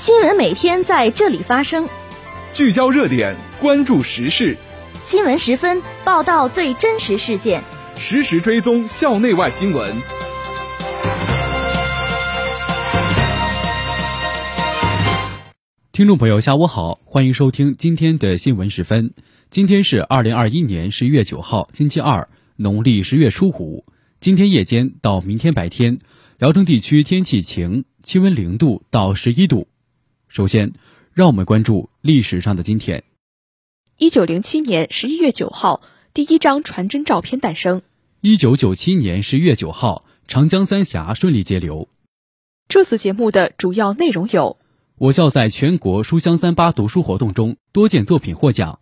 新闻每天在这里发生，聚焦热点，关注时事。新闻十分报道最真实事件，实时追踪校内外新闻。听众朋友，下午好，欢迎收听今天的新闻十分。今天是二零二一年十一月九号，星期二，农历十月初五。今天夜间到明天白天，聊城地区天气晴，气温零度到十一度。首先，让我们关注历史上的今天。一九零七年十一月九号，第一张传真照片诞生。一九九七年十一月九号，长江三峡顺利截流。这次节目的主要内容有。我校在全国书香三八读书活动中多件作品获奖。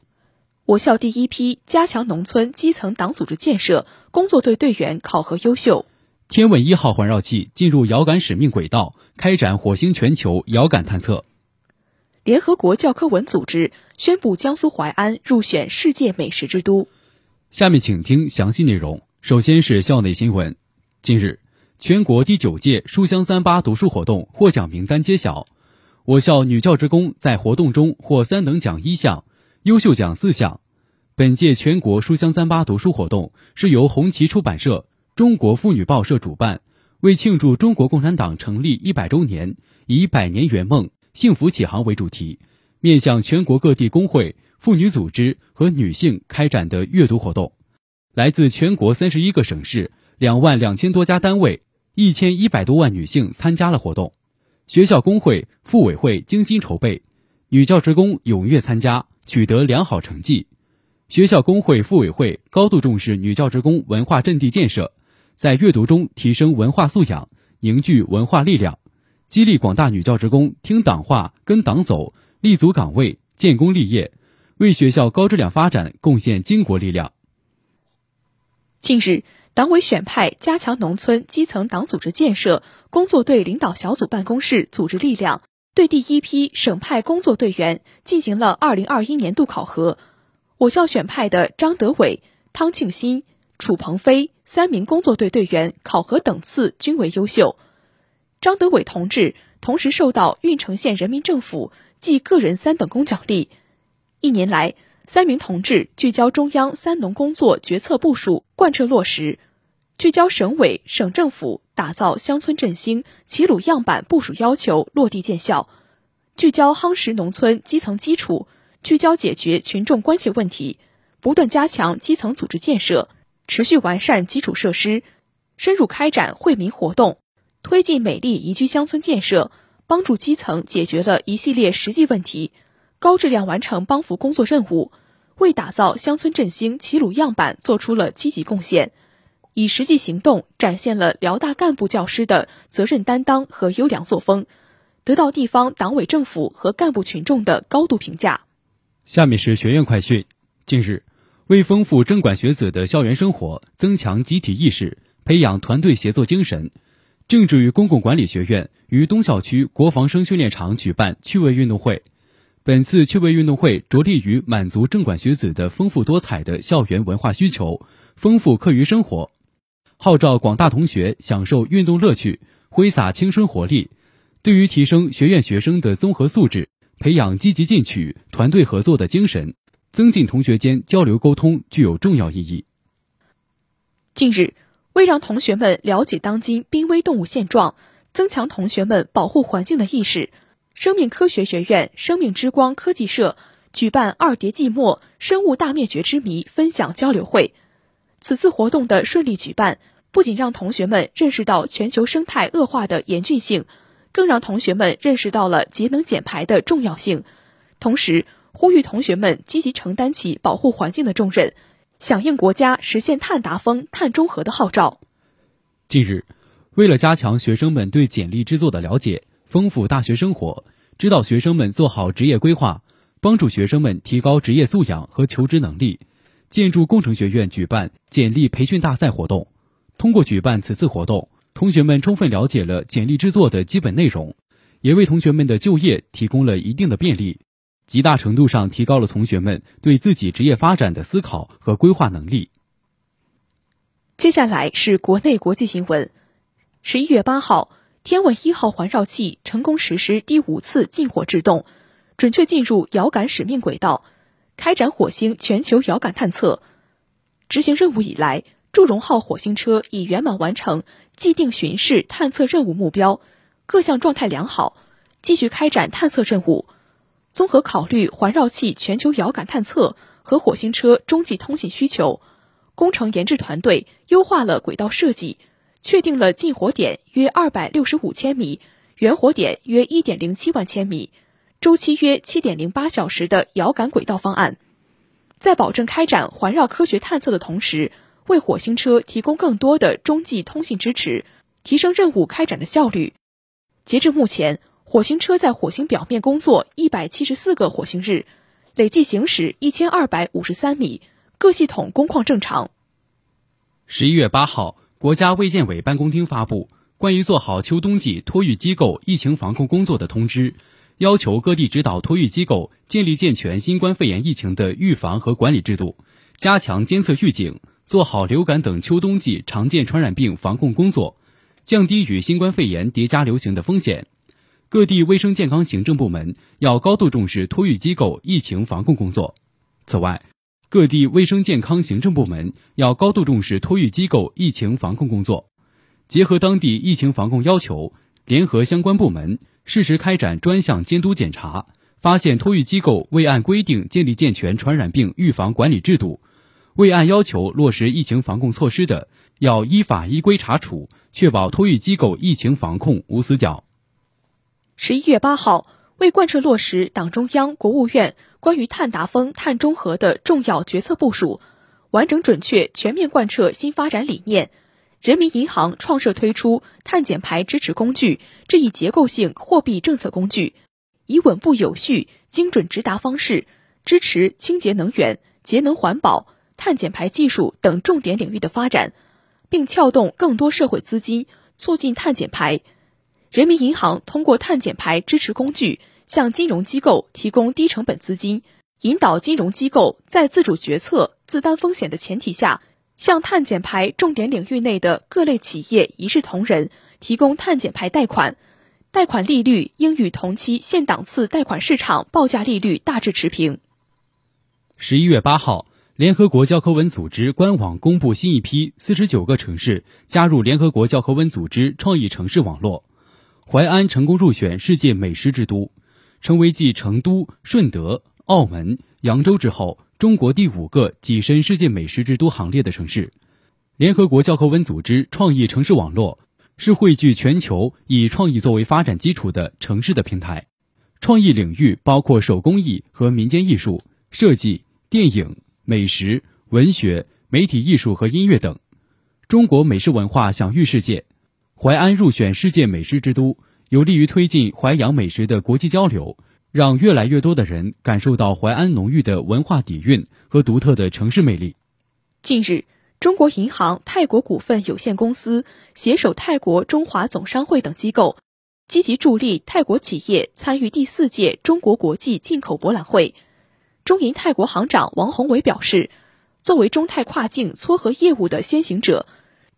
我校第一批加强农村基层党组织建设工作队队员考核优秀。天问一号环绕器进入遥感使命轨道，开展火星全球遥感探测。联合国教科文组织宣布江苏淮安入选世界美食之都。下面请听详细内容。首先是校内新闻。近日，全国第九届书香三八读书活动获奖名单揭晓。我校女教职工在活动中获三等奖一项，优秀奖四项。本届全国书香三八读书活动是由红旗出版社、中国妇女报社主办，为庆祝中国共产党成立一百周年，以“百年圆梦，幸福启航”为主题，面向全国各地工会、妇女组织和女性开展的阅读活动。来自全国三十一个省市，两万两千多家单位，一千一百多万女性参加了活动。学校工会、妇委会精心筹备，女教职工踊跃参加，取得良好成绩。学校工会、妇委会高度重视女教职工文化阵地建设，在阅读中提升文化素养，凝聚文化力量，激励广大女教职工听党话、跟党走，立足岗位，建功立业，为学校高质量发展贡献巾帼力量。近日。党委选派加强农村基层党组织建设工作队领导小组办公室组织力量，对第一批省派工作队员进行了二零二一年度考核。我校选派的张德伟、汤庆新、楚鹏飞三名工作队队员考核等次均为优秀。张德伟同志同时受到郓城县人民政府记个人三等功奖励。一年来，三名同志聚焦中央“三农”工作决策部署，贯彻落实。聚焦省委省政府打造乡村振兴齐鲁样板部署要求落地见效，聚焦夯实农村基层基础，聚焦解决群众关切问题，不断加强基层组织建设，持续完善基础设施，深入开展惠民活动，推进美丽宜居乡村建设，帮助基层解决了一系列实际问题，高质量完成帮扶工作任务，为打造乡村振兴齐鲁样板做出了积极贡献。以实际行动展现了辽大干部教师的责任担当和优良作风，得到地方党委政府和干部群众的高度评价。下面是学院快讯。近日，为丰富征管学子的校园生活，增强集体意识，培养团队协作精神，政治与公共管理学院于东校区国防生训练场举办趣味运动会。本次趣味运动会着力于满足政管学子的丰富多彩的校园文化需求，丰富课余生活。号召广大同学享受运动乐趣，挥洒青春活力，对于提升学院学生的综合素质，培养积极进取、团队合作的精神，增进同学间交流沟通，具有重要意义。近日，为让同学们了解当今濒危动物现状，增强同学们保护环境的意识，生命科学学院生命之光科技社举办“二叠纪末：生物大灭绝之谜”分享交流会。此次活动的顺利举办，不仅让同学们认识到全球生态恶化的严峻性，更让同学们认识到了节能减排的重要性。同时，呼吁同学们积极承担起保护环境的重任，响应国家实现碳达峰、碳中和的号召。近日，为了加强学生们对简历制作的了解，丰富大学生活，指导学生们做好职业规划，帮助学生们提高职业素养和求职能力。建筑工程学院举办简历培训大赛活动，通过举办此次活动，同学们充分了解了简历制作的基本内容，也为同学们的就业提供了一定的便利，极大程度上提高了同学们对自己职业发展的思考和规划能力。接下来是国内国际新闻。十一月八号，天问一号环绕器成功实施第五次进火制动，准确进入遥感使命轨道，开展火星全球遥感探测。执行任务以来，祝融号火星车已圆满完成既定巡视探测任务目标，各项状态良好，继续开展探测任务。综合考虑环绕器全球遥感探测和火星车中继通信需求，工程研制团队优化了轨道设计，确定了近火点约二百六十五千米、远火点约一点零七万千米、周期约七点零八小时的遥感轨道方案。在保证开展环绕科学探测的同时，为火星车提供更多的中继通信支持，提升任务开展的效率。截至目前，火星车在火星表面工作一百七十四个火星日，累计行驶一千二百五十三米，各系统工况正常。十一月八号，国家卫健委办公厅发布关于做好秋冬季托育机构疫情防控工作的通知。要求各地指导托育机构建立健全新冠肺炎疫情的预防和管理制度，加强监测预警，做好流感等秋冬季常见传染病防控工作，降低与新冠肺炎叠加流行的风险。各地卫生健康行政部门要高度重视托育机构疫情防控工作。此外，各地卫生健康行政部门要高度重视托育机构疫情防控工作，结合当地疫情防控要求，联合相关部门。适时开展专项监督检查，发现托育机构未按规定建立健全传染病预防管理制度，未按要求落实疫情防控措施的，要依法依规查处，确保托育机构疫情防控无死角。十一月八号，为贯彻落实党中央、国务院关于碳达峰、碳中和的重要决策部署，完整准确全面贯彻新发展理念。人民银行创设推出碳减排支持工具这一结构性货币政策工具，以稳步有序、精准直达方式支持清洁能源、节能环保、碳减排技术等重点领域的发展，并撬动更多社会资金，促进碳减排。人民银行通过碳减排支持工具，向金融机构提供低成本资金，引导金融机构在自主决策、自担风险的前提下。向碳减排重点领域内的各类企业一视同仁，提供碳减排贷款，贷款利率应与同期现档次贷款市场报价利率大致持平。十一月八号，联合国教科文组织官网公布新一批四十九个城市加入联合国教科文组织创意城市网络，淮安成功入选世界美食之都，成为继成都、顺德、澳门、扬州之后。中国第五个跻身世界美食之都行列的城市，联合国教科文组织创意城市网络是汇聚全球以创意作为发展基础的城市的平台。创意领域包括手工艺和民间艺术、设计、电影、美食、文学、媒体艺术和音乐等。中国美食文化享誉世界，淮安入选世界美食之都，有利于推进淮扬美食的国际交流。让越来越多的人感受到淮安浓郁的文化底蕴和独特的城市魅力。近日，中国银行泰国股份有限公司携手泰国中华总商会等机构，积极助力泰国企业参与第四届中国国际进口博览会。中银泰国行长王宏伟表示，作为中泰跨境撮合业务的先行者，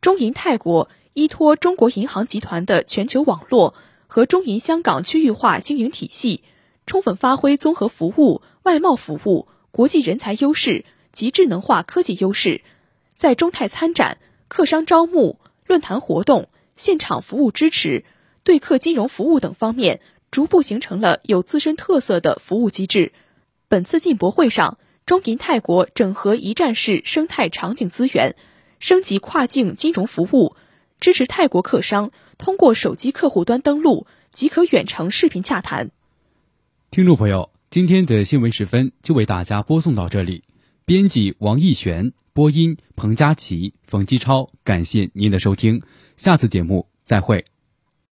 中银泰国依托中国银行集团的全球网络和中银香港区域化经营体系。充分发挥综合服务、外贸服务、国际人才优势及智能化科技优势，在中泰参展、客商招募、论坛活动、现场服务支持、对客金融服务等方面，逐步形成了有自身特色的服务机制。本次进博会上，中银泰国整合一站式生态场景资源，升级跨境金融服务，支持泰国客商通过手机客户端登录即可远程视频洽谈。听众朋友，今天的新闻时分就为大家播送到这里。编辑王艺璇，播音彭佳琪、冯继超，感谢您的收听。下次节目再会。